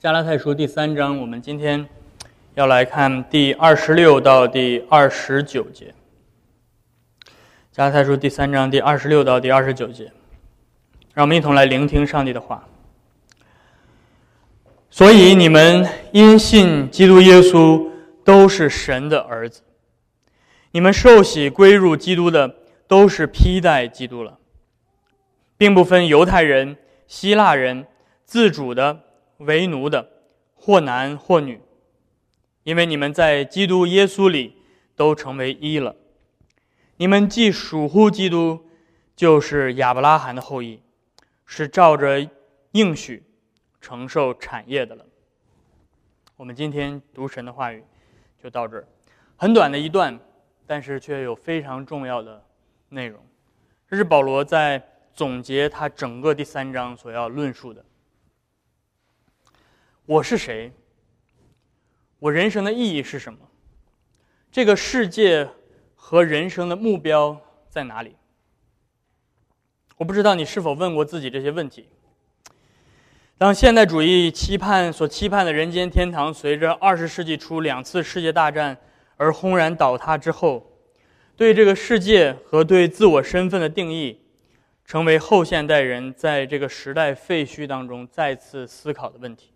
加拉太书第三章，我们今天要来看第二十六到第二十九节。加拉太书第三章第二十六到第二十九节，让我们一同来聆听上帝的话。所以你们因信基督耶稣，都是神的儿子；你们受洗归入基督的，都是披戴基督了，并不分犹太人、希腊人、自主的、为奴的，或男或女，因为你们在基督耶稣里都成为一了。你们既属乎基督，就是亚伯拉罕的后裔，是照着应许承受产业的了。我们今天读神的话语就到这儿，很短的一段，但是却有非常重要的内容。这是保罗在总结他整个第三章所要论述的。我是谁？我人生的意义是什么？这个世界。和人生的目标在哪里？我不知道你是否问过自己这些问题。当现代主义期盼所期盼的人间天堂随着二十世纪初两次世界大战而轰然倒塌之后，对这个世界和对自我身份的定义，成为后现代人在这个时代废墟当中再次思考的问题。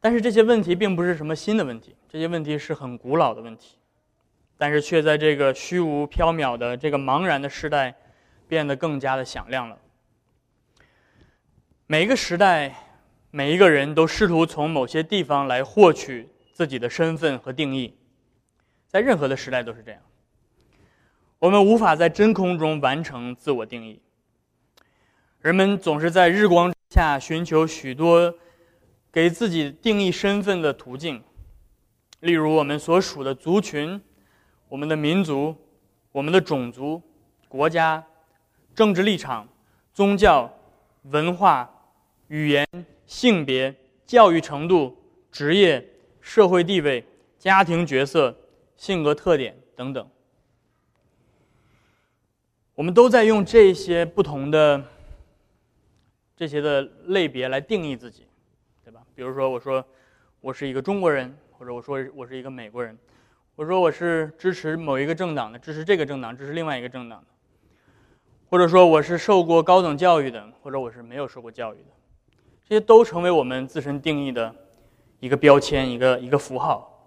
但是这些问题并不是什么新的问题，这些问题是很古老的问题。但是却在这个虚无缥缈的这个茫然的时代，变得更加的响亮了。每一个时代，每一个人都试图从某些地方来获取自己的身份和定义，在任何的时代都是这样。我们无法在真空中完成自我定义。人们总是在日光下寻求许多给自己定义身份的途径，例如我们所属的族群。我们的民族、我们的种族、国家、政治立场、宗教、文化、语言、性别、教育程度、职业、社会地位、家庭角色、性格特点等等，我们都在用这些不同的这些的类别来定义自己，比如说，我说我是一个中国人，或者我说我是一个美国人。我说我是支持某一个政党的，支持这个政党，支持另外一个政党的，或者说我是受过高等教育的，或者我是没有受过教育的，这些都成为我们自身定义的一个标签，一个一个符号。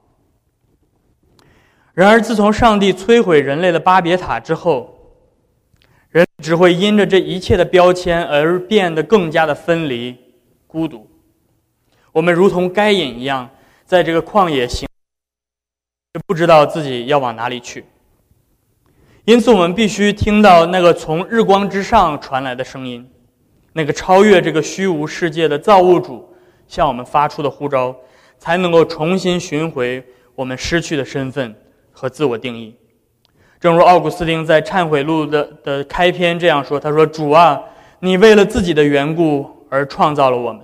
然而，自从上帝摧毁人类的巴别塔之后，人只会因着这一切的标签而变得更加的分离、孤独。我们如同该隐一样，在这个旷野行。不知道自己要往哪里去，因此我们必须听到那个从日光之上传来的声音，那个超越这个虚无世界的造物主向我们发出的呼召，才能够重新寻回我们失去的身份和自我定义。正如奥古斯丁在《忏悔录》的的开篇这样说：“他说，主啊，你为了自己的缘故而创造了我们，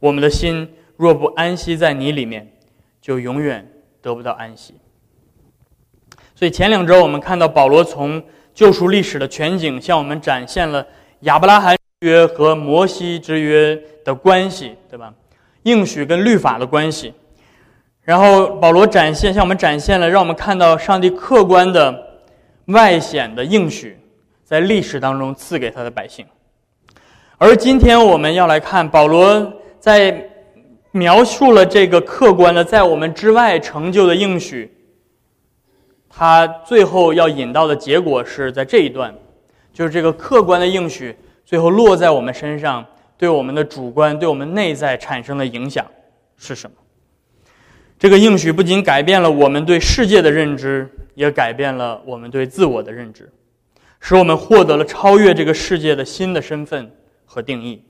我们的心若不安息在你里面，就永远。”得不到安息，所以前两周我们看到保罗从救赎历史的全景向我们展现了亚伯拉罕约和摩西之约的关系，对吧？应许跟律法的关系。然后保罗展现向我们展现了，让我们看到上帝客观的外显的应许在历史当中赐给他的百姓。而今天我们要来看保罗在。描述了这个客观的在我们之外成就的应许，他最后要引到的结果是在这一段，就是这个客观的应许最后落在我们身上，对我们的主观、对我们内在产生的影响是什么？这个应许不仅改变了我们对世界的认知，也改变了我们对自我的认知，使我们获得了超越这个世界的新的身份和定义。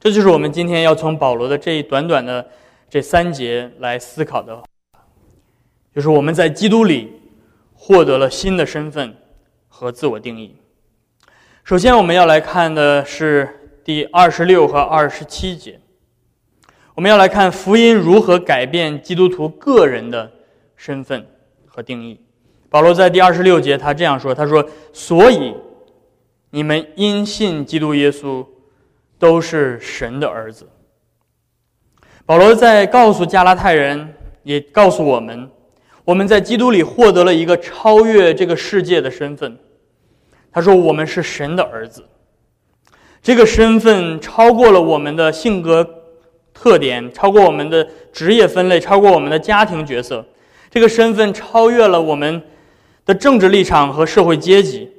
这就是我们今天要从保罗的这一短短的这三节来思考的，就是我们在基督里获得了新的身份和自我定义。首先，我们要来看的是第二十六和二十七节，我们要来看福音如何改变基督徒个人的身份和定义。保罗在第二十六节他这样说：“他说，所以你们因信基督耶稣。”都是神的儿子。保罗在告诉加拉太人，也告诉我们，我们在基督里获得了一个超越这个世界的身份。他说：“我们是神的儿子。”这个身份超过了我们的性格特点，超过我们的职业分类，超过我们的家庭角色。这个身份超越了我们的政治立场和社会阶级。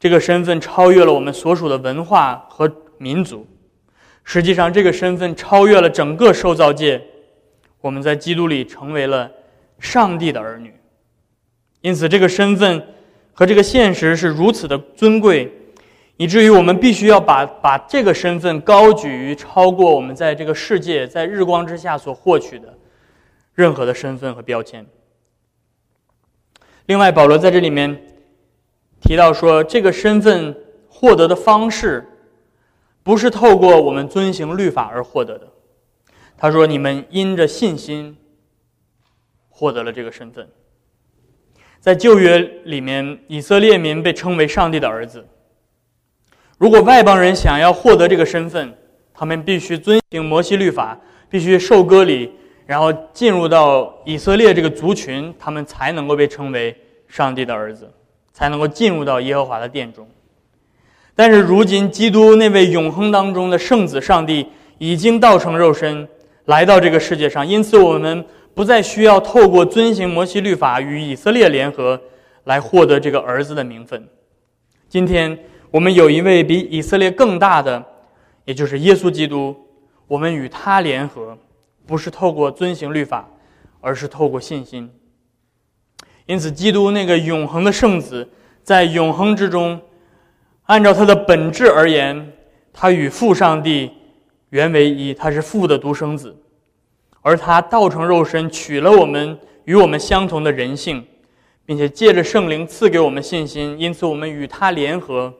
这个身份超越了我们所属的文化和民族。实际上，这个身份超越了整个受造界。我们在基督里成为了上帝的儿女。因此，这个身份和这个现实是如此的尊贵。以至于我们必须要把把这个身份高举于超过我们在这个世界在日光之下所获取的任何的身份和标签。另外，保罗在这里面提到说，这个身份获得的方式不是透过我们遵行律法而获得的。他说：“你们因着信心获得了这个身份。”在旧约里面，以色列民被称为上帝的儿子。如果外邦人想要获得这个身份，他们必须遵行摩西律法，必须受割礼，然后进入到以色列这个族群，他们才能够被称为上帝的儿子，才能够进入到耶和华的殿中。但是如今，基督那位永恒当中的圣子上帝已经道成肉身，来到这个世界上，因此我们不再需要透过遵行摩西律法与以色列联合来获得这个儿子的名分。今天。我们有一位比以色列更大的，也就是耶稣基督。我们与他联合，不是透过遵行律法，而是透过信心。因此，基督那个永恒的圣子，在永恒之中，按照他的本质而言，他与父上帝原为一，他是父的独生子，而他道成肉身，取了我们与我们相同的人性，并且借着圣灵赐给我们信心。因此，我们与他联合。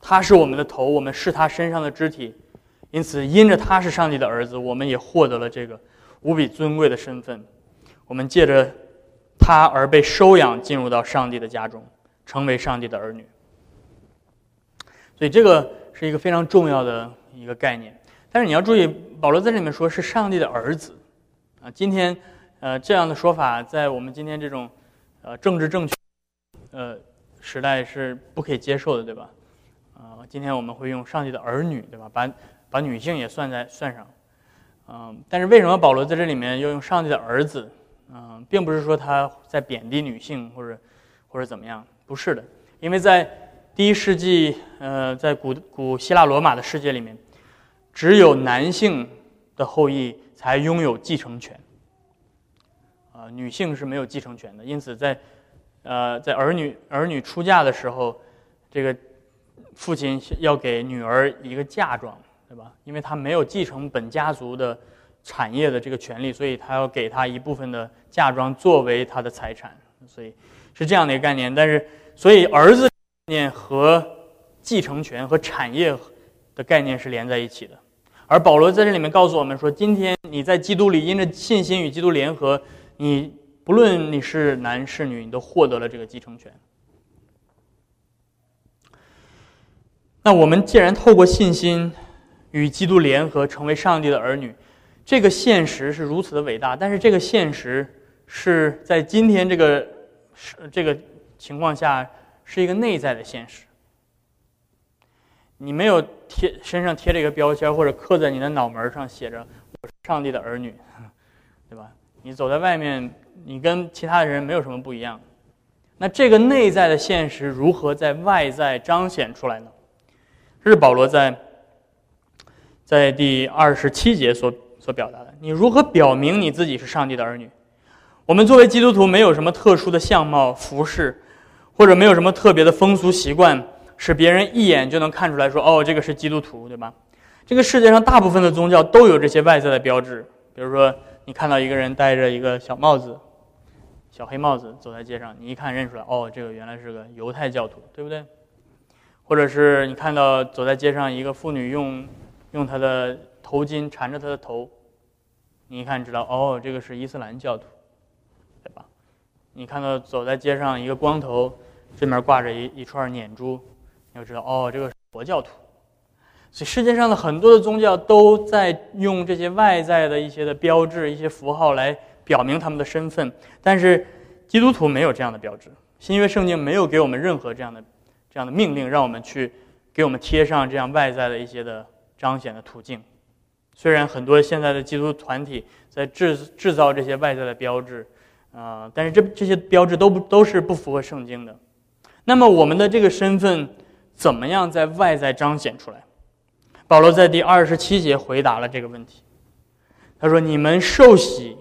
他是我们的头，我们是他身上的肢体，因此，因着他是上帝的儿子，我们也获得了这个无比尊贵的身份。我们借着他而被收养，进入到上帝的家中，成为上帝的儿女。所以，这个是一个非常重要的一个概念。但是，你要注意，保罗在这里面说是上帝的儿子啊。今天，呃，这样的说法在我们今天这种呃政治正确呃时代是不可以接受的，对吧？啊，今天我们会用上帝的儿女，对吧？把把女性也算在算上，嗯，但是为什么保罗在这里面要用上帝的儿子？嗯，并不是说他在贬低女性或者或者怎么样，不是的，因为在第一世纪，呃，在古古希腊罗马的世界里面，只有男性的后裔才拥有继承权，啊，女性是没有继承权的。因此，在呃，在儿女儿女出嫁的时候，这个。父亲要给女儿一个嫁妆，对吧？因为他没有继承本家族的产业的这个权利，所以他要给他一部分的嫁妆作为他的财产，所以是这样的一个概念。但是，所以儿子念和继承权和产业的概念是连在一起的。而保罗在这里面告诉我们说，今天你在基督里因着信心与基督联合，你不论你是男是女，你都获得了这个继承权。那我们既然透过信心与基督联合，成为上帝的儿女，这个现实是如此的伟大。但是这个现实是在今天这个这个情况下是一个内在的现实。你没有贴身上贴着一个标签，或者刻在你的脑门上写着“我是上帝的儿女”，对吧？你走在外面，你跟其他的人没有什么不一样。那这个内在的现实如何在外在彰显出来呢？这是保罗在在第二十七节所所表达的。你如何表明你自己是上帝的儿女？我们作为基督徒，没有什么特殊的相貌、服饰，或者没有什么特别的风俗习惯，使别人一眼就能看出来说：“哦，这个是基督徒，对吧？”这个世界上大部分的宗教都有这些外在的标志，比如说，你看到一个人戴着一个小帽子、小黑帽子走在街上，你一看认出来：“哦，这个原来是个犹太教徒，对不对？”或者是你看到走在街上一个妇女用用她的头巾缠着她的头，你一看知道哦，这个是伊斯兰教徒，你看到走在街上一个光头，这面挂着一一串念珠，你就知道哦，这个是佛教徒。所以世界上的很多的宗教都在用这些外在的一些的标志、一些符号来表明他们的身份，但是基督徒没有这样的标志。新约圣经没有给我们任何这样的这样的命令，让我们去给我们贴上这样外在的一些的彰显的途径。虽然很多现在的基督团体在制制造这些外在的标志，啊，但是这这些标志都不都是不符合圣经的。那么我们的这个身份怎么样在外在彰显出来？保罗在第二十七节回答了这个问题。他说：“你们受洗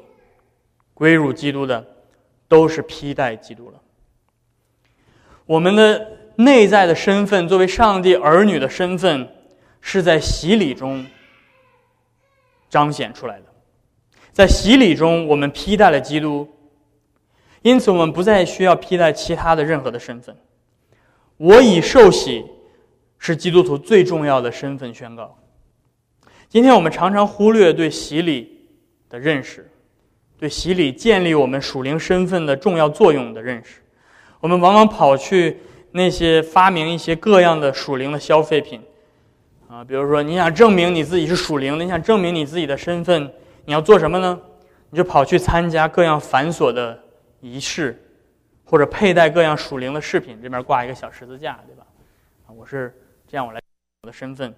归入基督的，都是披戴基督了。我们的内在的身份，作为上帝儿女的身份，是在洗礼中彰显出来的。在洗礼中，我们披戴了基督，因此我们不再需要披戴其他的任何的身份。我已受洗。”是基督徒最重要的身份宣告。今天我们常常忽略对洗礼的认识，对洗礼建立我们属灵身份的重要作用的认识。我们往往跑去那些发明一些各样的属灵的消费品，啊，比如说你想证明你自己是属灵的，你想证明你自己的身份，你要做什么呢？你就跑去参加各样繁琐的仪式，或者佩戴各样属灵的饰品，这边挂一个小十字架，对吧？啊，我是。这样我来我的身份，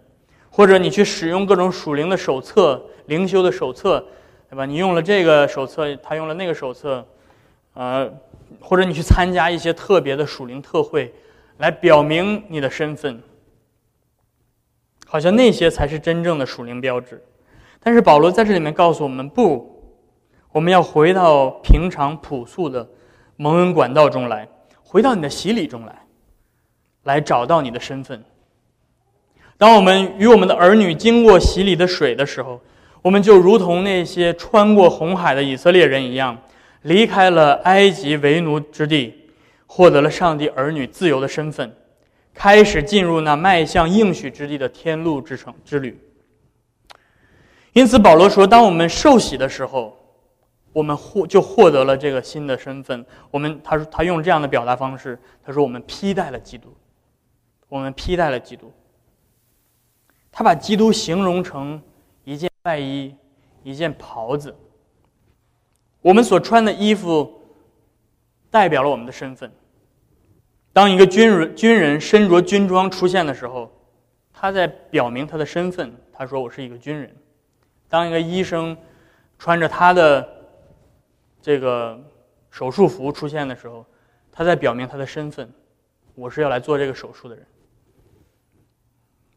或者你去使用各种属灵的手册、灵修的手册，对吧？你用了这个手册，他用了那个手册，呃，或者你去参加一些特别的属灵特会，来表明你的身份，好像那些才是真正的属灵标志。但是保罗在这里面告诉我们，不，我们要回到平常朴素的蒙恩管道中来，回到你的洗礼中来，来找到你的身份。当我们与我们的儿女经过洗礼的水的时候，我们就如同那些穿过红海的以色列人一样，离开了埃及为奴之地，获得了上帝儿女自由的身份，开始进入那迈向应许之地的天路之程之旅。因此，保罗说：“当我们受洗的时候，我们获就获得了这个新的身份。我们他说他用这样的表达方式，他说我们披戴了基督，我们披戴了基督。”他把基督形容成一件外衣，一件袍子。我们所穿的衣服代表了我们的身份。当一个军人军人身着军装出现的时候，他在表明他的身份。他说：“我是一个军人。”当一个医生穿着他的这个手术服出现的时候，他在表明他的身份：“我是要来做这个手术的人。”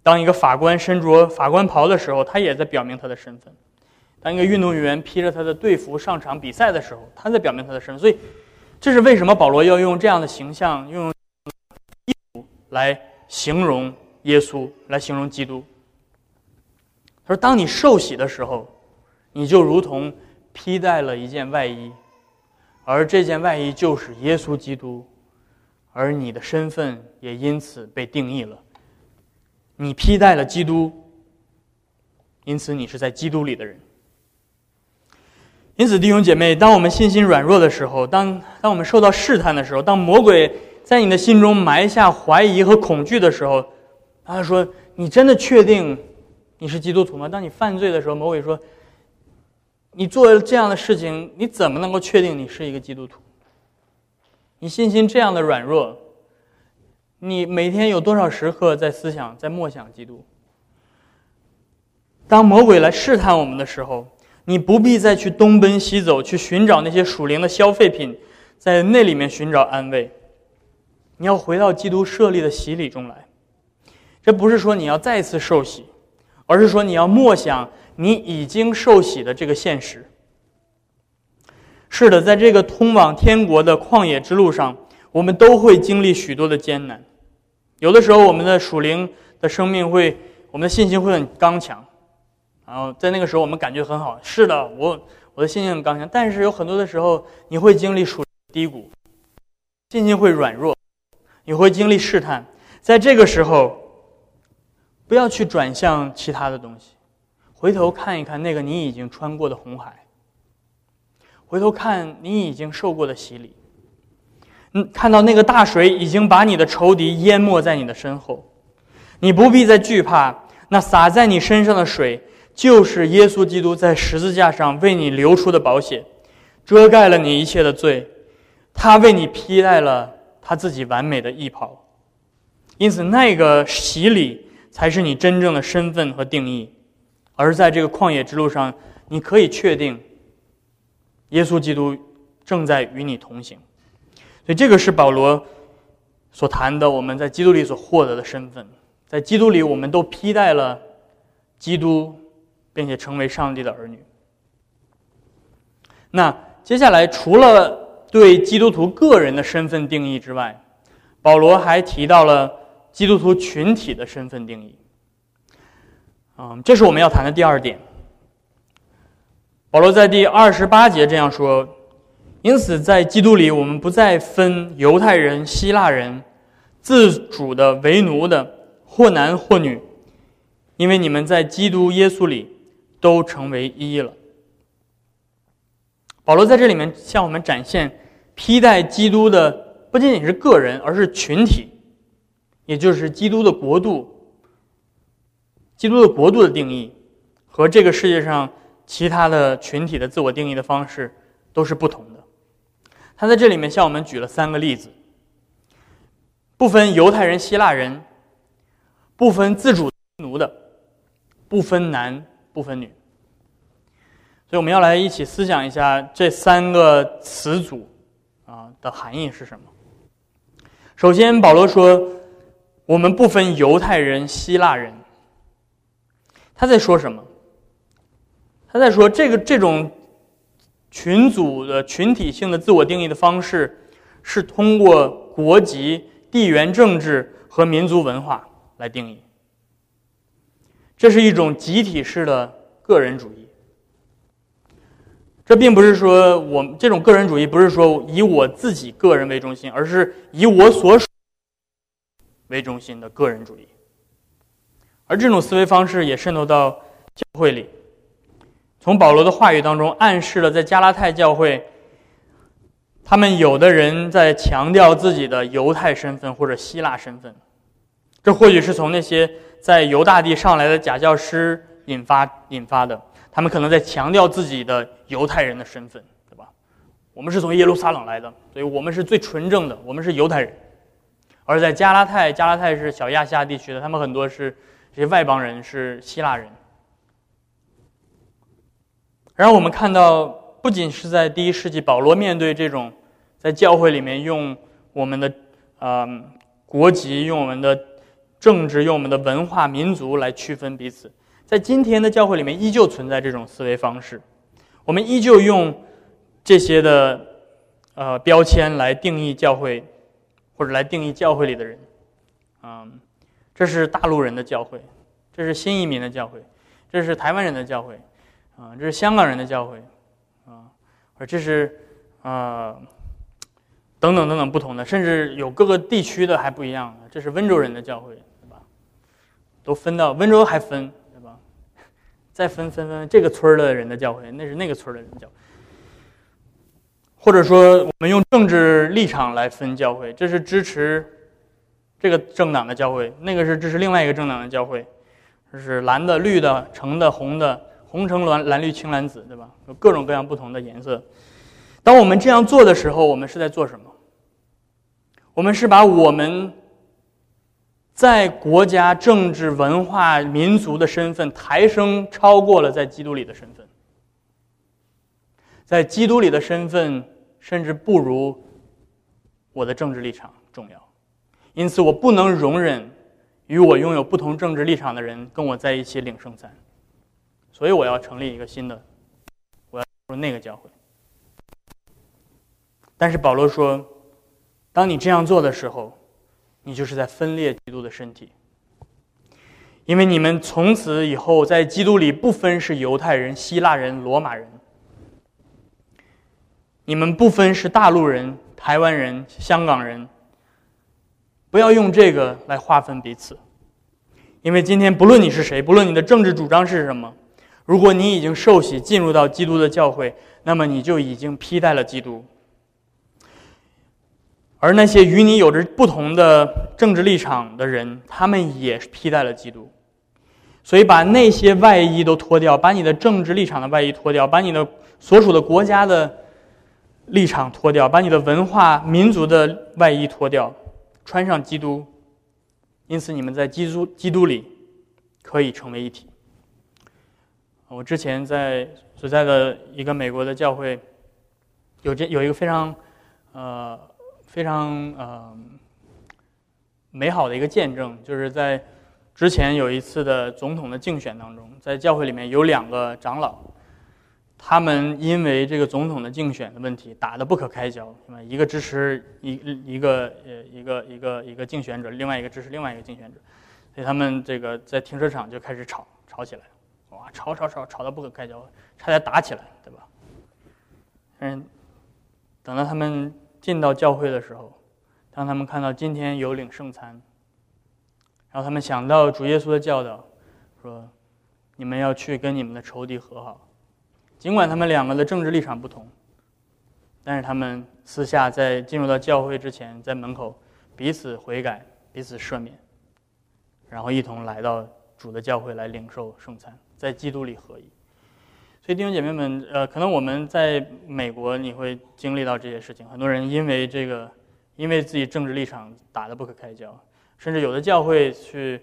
当一个法官身着法官袍的时候，他也在表明他的身份；当一个运动员披着他的队服上场比赛的时候，他在表明他的身份。所以，这是为什么保罗要用这样的形象，用衣服来形容耶稣，来形容基督。他说：“当你受洗的时候，你就如同披戴了一件外衣，而这件外衣就是耶稣基督，而你的身份也因此被定义了。”你披戴了基督，因此你是在基督里的人。因此，弟兄姐妹，当我们信心软弱的时候，当当我们受到试探的时候，当魔鬼在你的心中埋下怀疑和恐惧的时候，他说：“你真的确定你是基督徒吗？”当你犯罪的时候，魔鬼说：“你做了这样的事情，你怎么能够确定你是一个基督徒？你信心这样的软弱。”你每天有多少时刻在思想、在默想基督？当魔鬼来试探我们的时候，你不必再去东奔西走，去寻找那些属灵的消费品，在那里面寻找安慰。你要回到基督设立的洗礼中来。这不是说你要再次受洗，而是说你要默想你已经受洗的这个现实。是的，在这个通往天国的旷野之路上。我们都会经历许多的艰难，有的时候我们的属灵的生命会，我们的信心会很刚强，然后在那个时候我们感觉很好。是的，我我的信心很刚强，但是有很多的时候你会经历属低谷，信心会软弱，你会经历试探。在这个时候，不要去转向其他的东西，回头看一看那个你已经穿过的红海，回头看你已经受过的洗礼。嗯看到那个大水已经把你的仇敌淹没在你的身后，你不必再惧怕那洒在你身上的水，就是耶稣基督在十字架上为你流出的宝血，遮盖了你一切的罪。他为你披戴了他自己完美的衣袍。因此，那个洗礼才是你真正的身份和定义。而在这个旷野之路上，你可以确定，耶稣基督正在与你同行。所以，这个是保罗所谈的我们在基督里所获得的身份。在基督里，我们都披戴了基督，并且成为上帝的儿女。那接下来，除了对基督徒个人的身份定义之外，保罗还提到了基督徒群体的身份定义。嗯，这是我们要谈的第二点。保罗在第二十八节这样说：“因此，在基督里，我们不再分犹太人、希腊人，自主的、为奴的。”或男或女，因为你们在基督耶稣里都成为一了。保罗在这里面向我们展现披戴基督的不仅仅是个人，而是群体，也就是基督的国度。基督的国度的定义和这个世界上其他的群体的自我定义的方式都是不同的。他在这里面向我们举了三个例子，不分犹太人、希腊人。不分自主奴的，不分男不分女，所以我们要来一起思想一下这三个词组啊的含义是什么。首先，保罗说我们不分犹太人、希腊人，他在说什么？他在说这个这种群组的群体性的自我定义的方式，是通过国籍、地缘政治和民族文化。来定义，这是一种集体式的个人主义。这并不是说我这种个人主义不是说以我自己个人为中心，而是以我所属为中心的个人主义。而这种思维方式也渗透到教会里。从保罗的话语当中暗示了，在加拉太教会，他们有的人在强调自己的犹太身份或者希腊身份。这或许是从那些在犹大地上来的假教师引发引发的，他们可能在强调自己的犹太人的身份，对吧？我们是从耶路撒冷来的，所以我们是最纯正的，我们是犹太人。而在加拉太，加拉太是小亚细亚地区的，他们很多是这些外邦人，是希腊人。然后我们看到，不仅是在第一世纪，保罗面对这种在教会里面用我们的呃国籍，用我们的。政治用我们的文化民族来区分彼此，在今天的教会里面依旧存在这种思维方式，我们依旧用这些的呃标签来定义教会，或者来定义教会里的人，嗯，这是大陆人的教会，这是新移民的教会，这是台湾人的教会，啊，这是香港人的教会，啊，而这是啊。等等等等，不同的，甚至有各个地区的还不一样的。这是温州人的教会，对吧？都分到温州还分，对吧？再分分分，这个村的人的教会，那是那个村的人的教。或者说，我们用政治立场来分教会，这是支持这个政党的教会，那个是支持另外一个政党的教会，这是蓝的、绿的、橙的、红的，红橙蓝蓝绿青蓝紫，对吧？有各种各样不同的颜色。当我们这样做的时候，我们是在做什么？我们是把我们在国家、政治、文化、民族的身份抬升超过了在基督里的身份，在基督里的身份甚至不如我的政治立场重要，因此我不能容忍与我拥有不同政治立场的人跟我在一起领圣餐，所以我要成立一个新的，我要入那个教会。但是保罗说：“当你这样做的时候，你就是在分裂基督的身体，因为你们从此以后在基督里不分是犹太人、希腊人、罗马人，你们不分是大陆人、台湾人、香港人。不要用这个来划分彼此，因为今天不论你是谁，不论你的政治主张是什么，如果你已经受洗进入到基督的教会，那么你就已经披戴了基督。”而那些与你有着不同的政治立场的人，他们也是披戴了基督。所以把那些外衣都脱掉，把你的政治立场的外衣脱掉，把你的所属的国家的立场脱掉，把你的文化民族的外衣脱掉，穿上基督。因此，你们在基督基督里可以成为一体。我之前在所在的一个美国的教会，有这有一个非常呃非常呃美好的一个见证，就是在。之前有一次的总统的竞选当中，在教会里面有两个长老，他们因为这个总统的竞选的问题打得不可开交，是吧？一个支持一一个呃一个一个一个竞选者，另外一个支持另外一个竞选者，所以他们这个在停车场就开始吵吵起来，哇，吵吵吵吵得不可开交，差点打起来，对吧？嗯，等到他们进到教会的时候，当他们看到今天有领圣餐。然后他们想到主耶稣的教导，说：“你们要去跟你们的仇敌和好。”尽管他们两个的政治立场不同，但是他们私下在进入到教会之前，在门口彼此悔改、彼此赦免，然后一同来到主的教会来领受圣餐，在基督里合一。所以弟兄姐妹们，呃，可能我们在美国你会经历到这些事情，很多人因为这个，因为自己政治立场打得不可开交。甚至有的教会去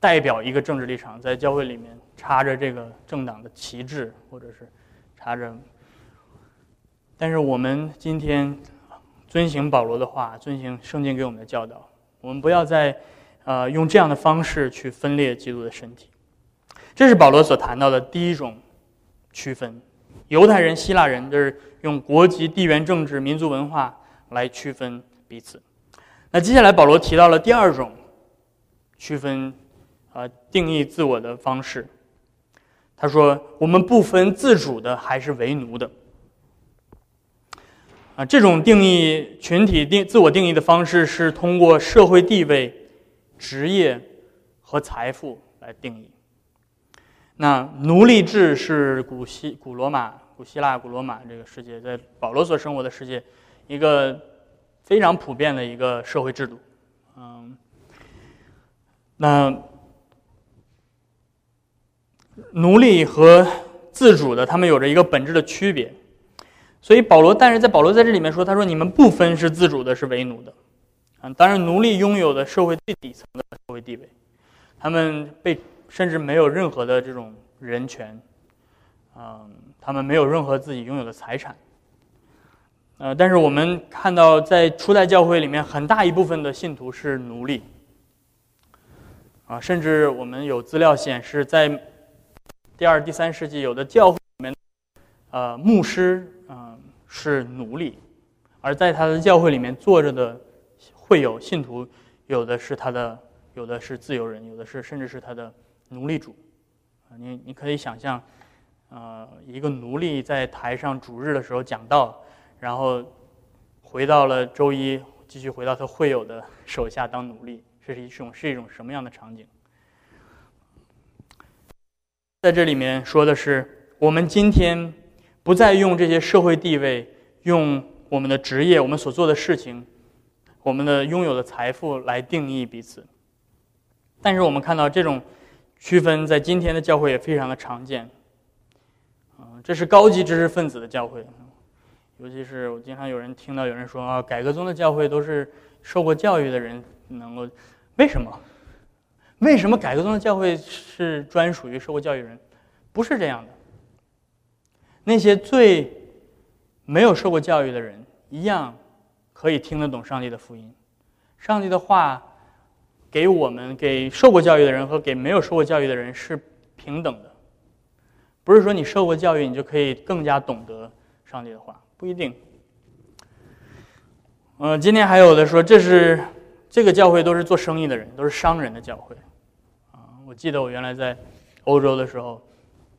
代表一个政治立场，在教会里面插着这个政党的旗帜，或者是插着。但是我们今天遵行保罗的话，遵行圣经给我们的教导，我们不要再呃用这样的方式去分裂基督的身体。这是保罗所谈到的第一种区分：犹太人、希腊人，就是用国籍、地缘政治、民族文化来区分彼此。那接下来，保罗提到了第二种区分，啊，定义自我的方式。他说：“我们不分自主的还是为奴的。”啊，这种定义群体定自我定义的方式是通过社会地位、职业和财富来定义。那奴隶制是古希古罗马、古希腊、古罗马这个世界，在保罗所生活的世界，一个。非常普遍的一个社会制度，嗯，那奴隶和自主的，他们有着一个本质的区别，所以保罗，但是在保罗在这里面说，他说你们不分是自主的，是为奴的，啊，当然奴隶拥有的社会最底层的社会地位，他们被甚至没有任何的这种人权，嗯，他们没有任何自己拥有的财产。呃，但是我们看到，在初代教会里面，很大一部分的信徒是奴隶，啊，甚至我们有资料显示，在第二、第三世纪，有的教会里面，呃，牧师啊是奴隶，而在他的教会里面坐着的会有信徒，有的是他的，有的是自由人，有的是甚至是他的奴隶主，啊，你你可以想象，呃，一个奴隶在台上主日的时候讲道。然后回到了周一，继续回到他会友的手下当奴隶，这是一种是一种什么样的场景？在这里面说的是，我们今天不再用这些社会地位、用我们的职业、我们所做的事情、我们的拥有的财富来定义彼此。但是我们看到这种区分在今天的教会也非常的常见。啊，这是高级知识分子的教会。尤其是我经常有人听到有人说啊，改革宗的教会都是受过教育的人能够，为什么？为什么改革宗的教会是专属于受过教育人？不是这样的。那些最没有受过教育的人，一样可以听得懂上帝的福音。上帝的话给我们给受过教育的人和给没有受过教育的人是平等的，不是说你受过教育你就可以更加懂得上帝的话。不一定。嗯，今天还有的说这是这个教会都是做生意的人，都是商人的教会。我记得我原来在欧洲的时候，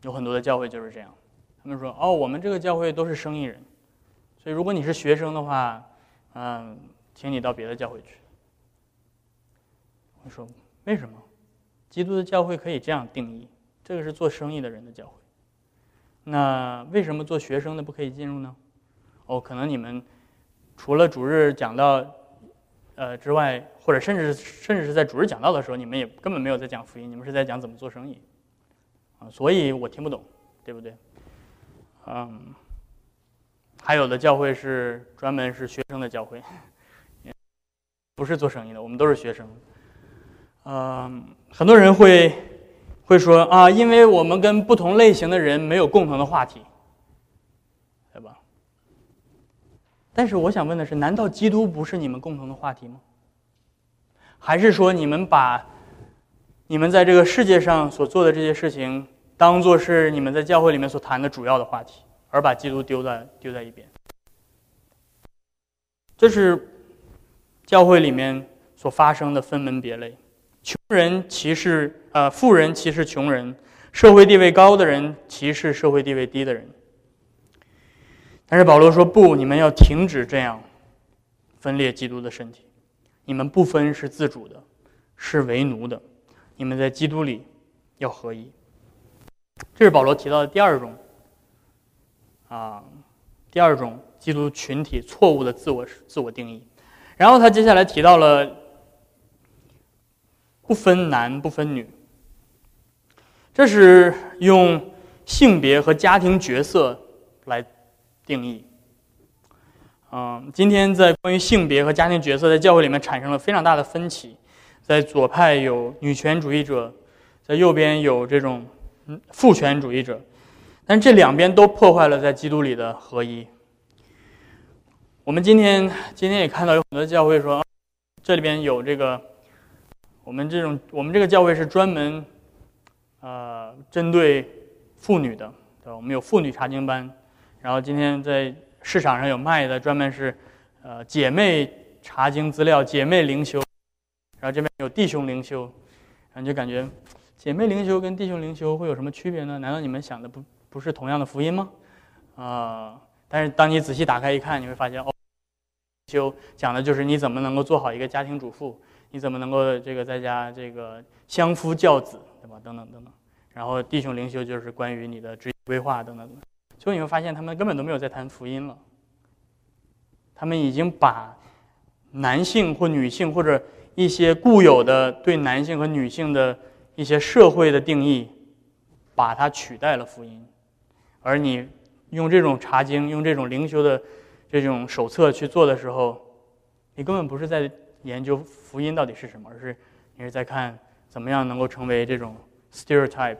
有很多的教会就是这样。他们说：“哦，我们这个教会都是生意人，所以如果你是学生的话，嗯，请你到别的教会去。”我说：“为什么？基督的教会可以这样定义？这个是做生意的人的教会。那为什么做学生的不可以进入呢？”哦，可能你们除了主日讲到，呃之外，或者甚至甚至是在主日讲道的时候，你们也根本没有在讲福音，你们是在讲怎么做生意，啊，所以我听不懂，对不对？嗯，还有的教会是专门是学生的教会，不是做生意的，我们都是学生。嗯，很多人会会说啊，因为我们跟不同类型的人没有共同的话题，对吧？但是我想问的是，难道基督不是你们共同的话题吗？还是说你们把你们在这个世界上所做的这些事情，当做是你们在教会里面所谈的主要的话题，而把基督丢在丢在一边？这是教会里面所发生的分门别类。穷人歧视，呃，富人歧视穷人，社会地位高的人歧视社会地位低的人。但是保罗说：“不，你们要停止这样分裂基督的身体。你们不分是自主的，是为奴的。你们在基督里要合一。”这是保罗提到的第二种啊，第二种基督群体错误的自我自我定义。然后他接下来提到了。不分男不分女，这是用性别和家庭角色来定义。嗯，今天在关于性别和家庭角色在教会里面产生了非常大的分歧，在左派有女权主义者，在右边有这种父权主义者，但这两边都破坏了在基督里的合一。我们今天今天也看到有很多教会说，这里边有这个。我们这种，我们这个教会是专门，呃，针对妇女的，对吧？我们有妇女查经班，然后今天在市场上有卖的，专门是，呃，姐妹查经资料、姐妹灵修，然后这边有弟兄灵修，然后就感觉，姐妹灵修跟弟兄灵修会有什么区别呢？难道你们想的不不是同样的福音吗？啊！但是当你仔细打开一看，你会发现，哦，修讲的就是你怎么能够做好一个家庭主妇。你怎么能够这个在家这个相夫教子，对吧？等等等等。然后弟兄灵修就是关于你的职业规划等等等。所以你会发现，他们根本都没有在谈福音了。他们已经把男性或女性或者一些固有的对男性和女性的一些社会的定义，把它取代了福音。而你用这种查经、用这种灵修的这种手册去做的时候，你根本不是在。研究福音到底是什么，而是你是在看怎么样能够成为这种 stereotype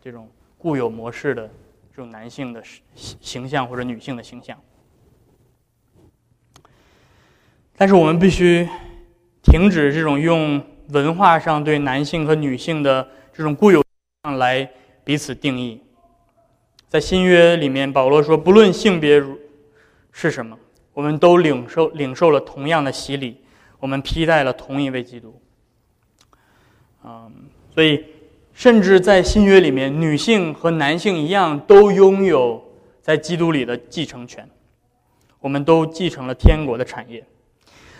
这种固有模式的这种男性的形形象或者女性的形象。但是我们必须停止这种用文化上对男性和女性的这种固有来彼此定义。在新约里面，保罗说，不论性别如是什么，我们都领受领受了同样的洗礼。我们披戴了同一位基督，嗯，所以甚至在新约里面，女性和男性一样都拥有在基督里的继承权，我们都继承了天国的产业。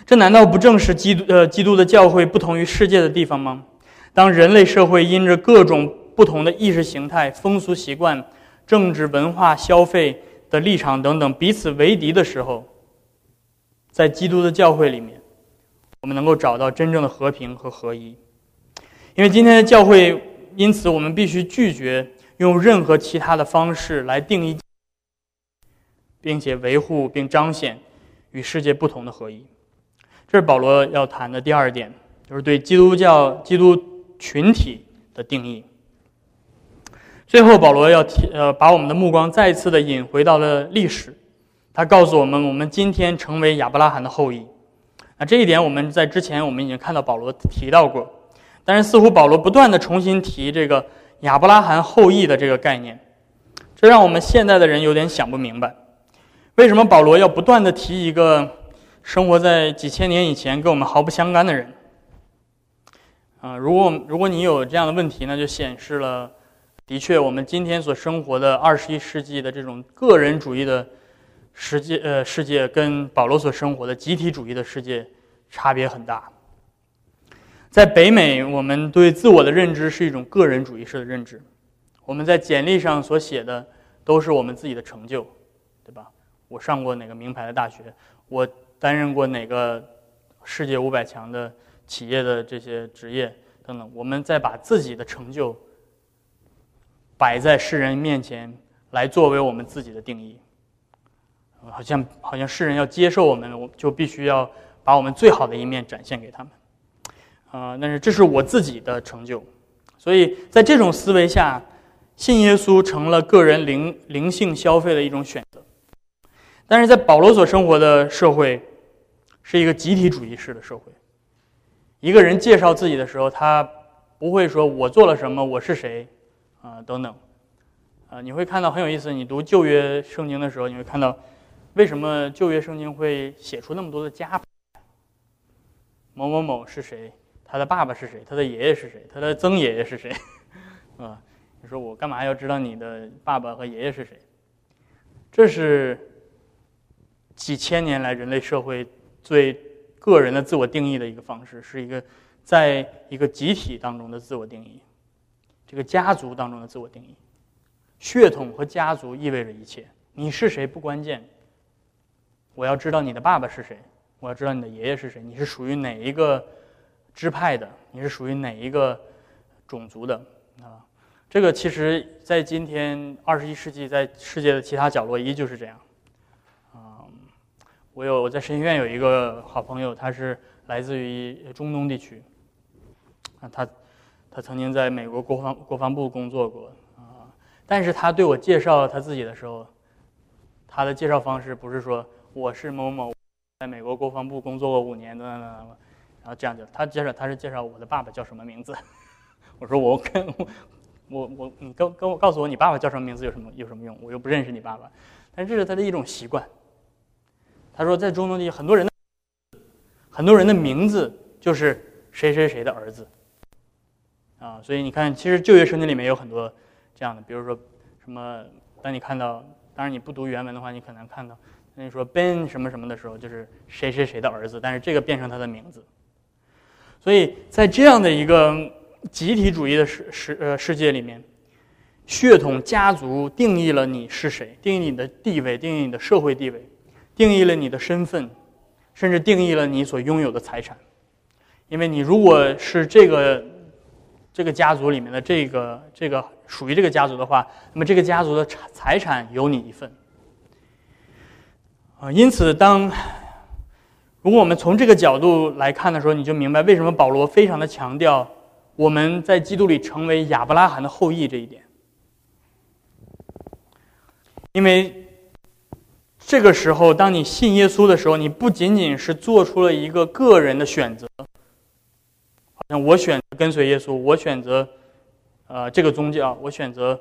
这难道不正是基督呃基督的教会不同于世界的地方吗？当人类社会因着各种不同的意识形态、风俗习惯、政治文化、消费的立场等等彼此为敌的时候，在基督的教会里面。我们能够找到真正的和平和合一，因为今天的教会，因此我们必须拒绝用任何其他的方式来定义，并且维护并彰显与世界不同的合一。这是保罗要谈的第二点，就是对基督教基督群体的定义。最后，保罗要提呃，把我们的目光再次的引回到了历史，他告诉我们，我们今天成为亚伯拉罕的后裔。那这一点我们在之前我们已经看到保罗提到过，但是似乎保罗不断的重新提这个亚伯拉罕后裔的这个概念，这让我们现在的人有点想不明白，为什么保罗要不断的提一个生活在几千年以前跟我们毫不相干的人？啊，如果如果你有这样的问题，那就显示了，的确我们今天所生活的二十一世纪的这种个人主义的。世界呃，世界跟保罗所生活的集体主义的世界差别很大。在北美，我们对自我的认知是一种个人主义式的认知。我们在简历上所写的都是我们自己的成就，对吧？我上过哪个名牌的大学？我担任过哪个世界五百强的企业的这些职业等等，我们再把自己的成就摆在世人面前，来作为我们自己的定义，好像好像世人要接受我们，我就必须要把我们最好的一面展现给他们，啊，但是这是我自己的成就，所以在这种思维下，信耶稣成了个人灵灵性消费的一种选择，但是在保罗所生活的社会。是一个集体主义式的社会。一个人介绍自己的时候，他不会说“我做了什么，我是谁”，啊，等等，啊，你会看到很有意思。你读旧约圣经的时候，你会看到为什么旧约圣经会写出那么多的家谱？某某某是谁？他的爸爸是谁？他的爷爷是谁？他的曾爷爷是谁？啊，你说我干嘛要知道你的爸爸和爷爷是谁？这是几千年来人类社会。最个人的自我定义的一个方式，是一个在一个集体当中的自我定义，这个家族当中的自我定义，血统和家族意味着一切。你是谁不关键，我要知道你的爸爸是谁，我要知道你的爷爷是谁，你是属于哪一个支派的，你是属于哪一个种族的啊？这个其实，在今天二十一世纪，在世界的其他角落依旧是这样。啊我有我在神学院有一个好朋友，他是来自于中东地区，啊，他他曾经在美国国防国防部工作过啊，但是他对我介绍他自己的时候，他的介绍方式不是说我是某某，在美国国防部工作过五年的，然后这样就他介绍他是介绍我的爸爸叫什么名字，我说我跟我我你跟跟我告诉我你爸爸叫什么名字有什么有什么用？我又不认识你爸爸，但这是他的一种习惯。他说，在中东地区，很多人的很多人的名字就是谁谁谁的儿子啊，所以你看，其实旧约圣经里面有很多这样的，比如说什么，当你看到，当然你不读原文的话，你可能看到，那你说 Ben 什么什么的时候，就是谁谁谁的儿子，但是这个变成他的名字。所以在这样的一个集体主义的世世呃世界里面，血统家族定义了你是谁，定义你的地位，定义你的社会地位。定义了你的身份，甚至定义了你所拥有的财产，因为你如果是这个这个家族里面的这个这个属于这个家族的话，那么这个家族的财财产有你一份。啊，因此，当如果我们从这个角度来看的时候，你就明白为什么保罗非常的强调我们在基督里成为亚伯拉罕的后裔这一点，因为。这个时候，当你信耶稣的时候，你不仅仅是做出了一个个人的选择，好像我选择跟随耶稣，我选择，呃，这个宗教，我选择，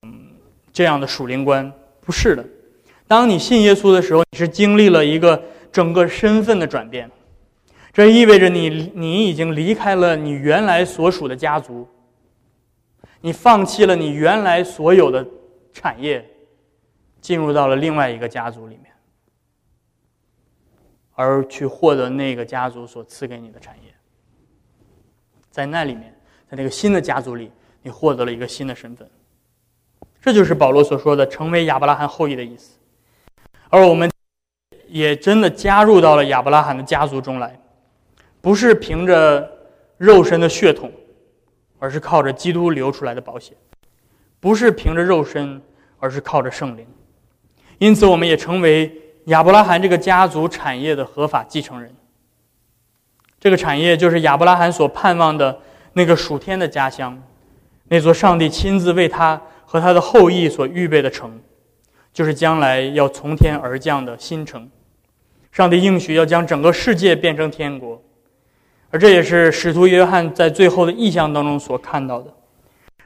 嗯，这样的属灵观，不是的。当你信耶稣的时候，你是经历了一个整个身份的转变，这意味着你你已经离开了你原来所属的家族，你放弃了你原来所有的产业。进入到了另外一个家族里面，而去获得那个家族所赐给你的产业，在那里面，在那个新的家族里，你获得了一个新的身份。这就是保罗所说的成为亚伯拉罕后裔的意思。而我们也真的加入到了亚伯拉罕的家族中来，不是凭着肉身的血统，而是靠着基督流出来的保险；不是凭着肉身，而是靠着圣灵。因此，我们也成为亚伯拉罕这个家族产业的合法继承人。这个产业就是亚伯拉罕所盼望的那个属天的家乡，那座上帝亲自为他和他的后裔所预备的城，就是将来要从天而降的新城。上帝应许要将整个世界变成天国，而这也是使徒约翰在最后的意象当中所看到的。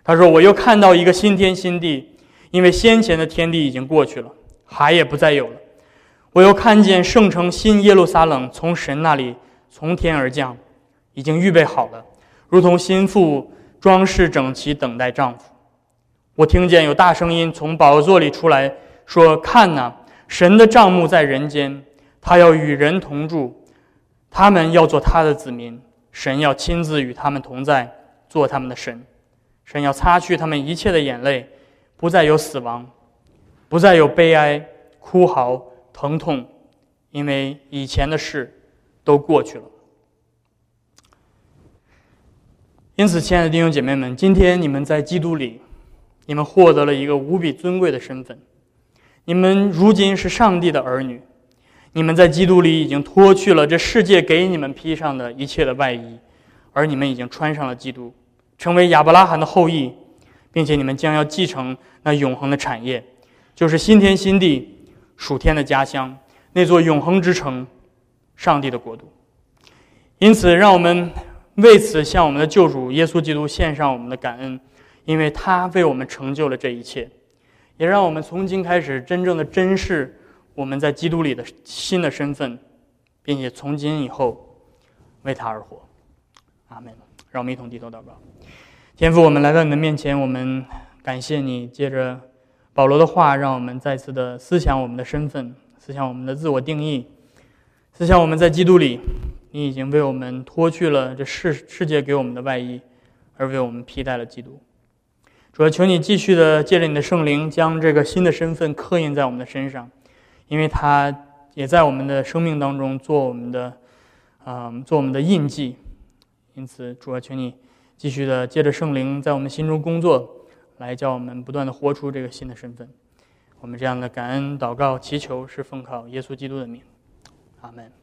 他说：“我又看到一个新天新地，因为先前的天地已经过去了。”海也不再有了，我又看见圣城新耶路撒冷从神那里从天而降，已经预备好了，如同心腹装饰整齐等待丈夫。我听见有大声音从宝座里出来说：“看哪，神的帐幕在人间，他要与人同住，他们要做他的子民，神要亲自与他们同在，做他们的神。神要擦去他们一切的眼泪，不再有死亡。”不再有悲哀、哭嚎、疼痛，因为以前的事都过去了。因此，亲爱的弟兄姐妹们，今天你们在基督里，你们获得了一个无比尊贵的身份。你们如今是上帝的儿女，你们在基督里已经脱去了这世界给你们披上的一切的外衣，而你们已经穿上了基督，成为亚伯拉罕的后裔，并且你们将要继承那永恒的产业，就是新天新地、属天的家乡，那座永恒之城——上帝的国度。因此，让我们为此向我们的救主耶稣基督献上我们的感恩，因为他为我们成就了这一切。也让我们从今开始真正的珍视我们在基督里的新的身份，并且从今以后为他而活。阿门。让我们一同低头祷告。天父，我们来到你的面前，我们感谢你，借着保罗的话，让我们再次的思想我们的身份，思想我们的自我定义，思想我们在基督里，你已经为我们脱去了这世世界给我们的外衣，而为我们披戴了基督。主要求你继续的借着你的圣灵，将这个新的身份刻印在我们的身上，因为他也在我们的生命当中做我们的，嗯，做我们的印记。因此，主啊，请你继续的借着圣灵在我们心中工作，来叫我们不断的活出这个新的身份。我们这样的感恩祷告祈求，是奉靠耶稣基督的名。阿门。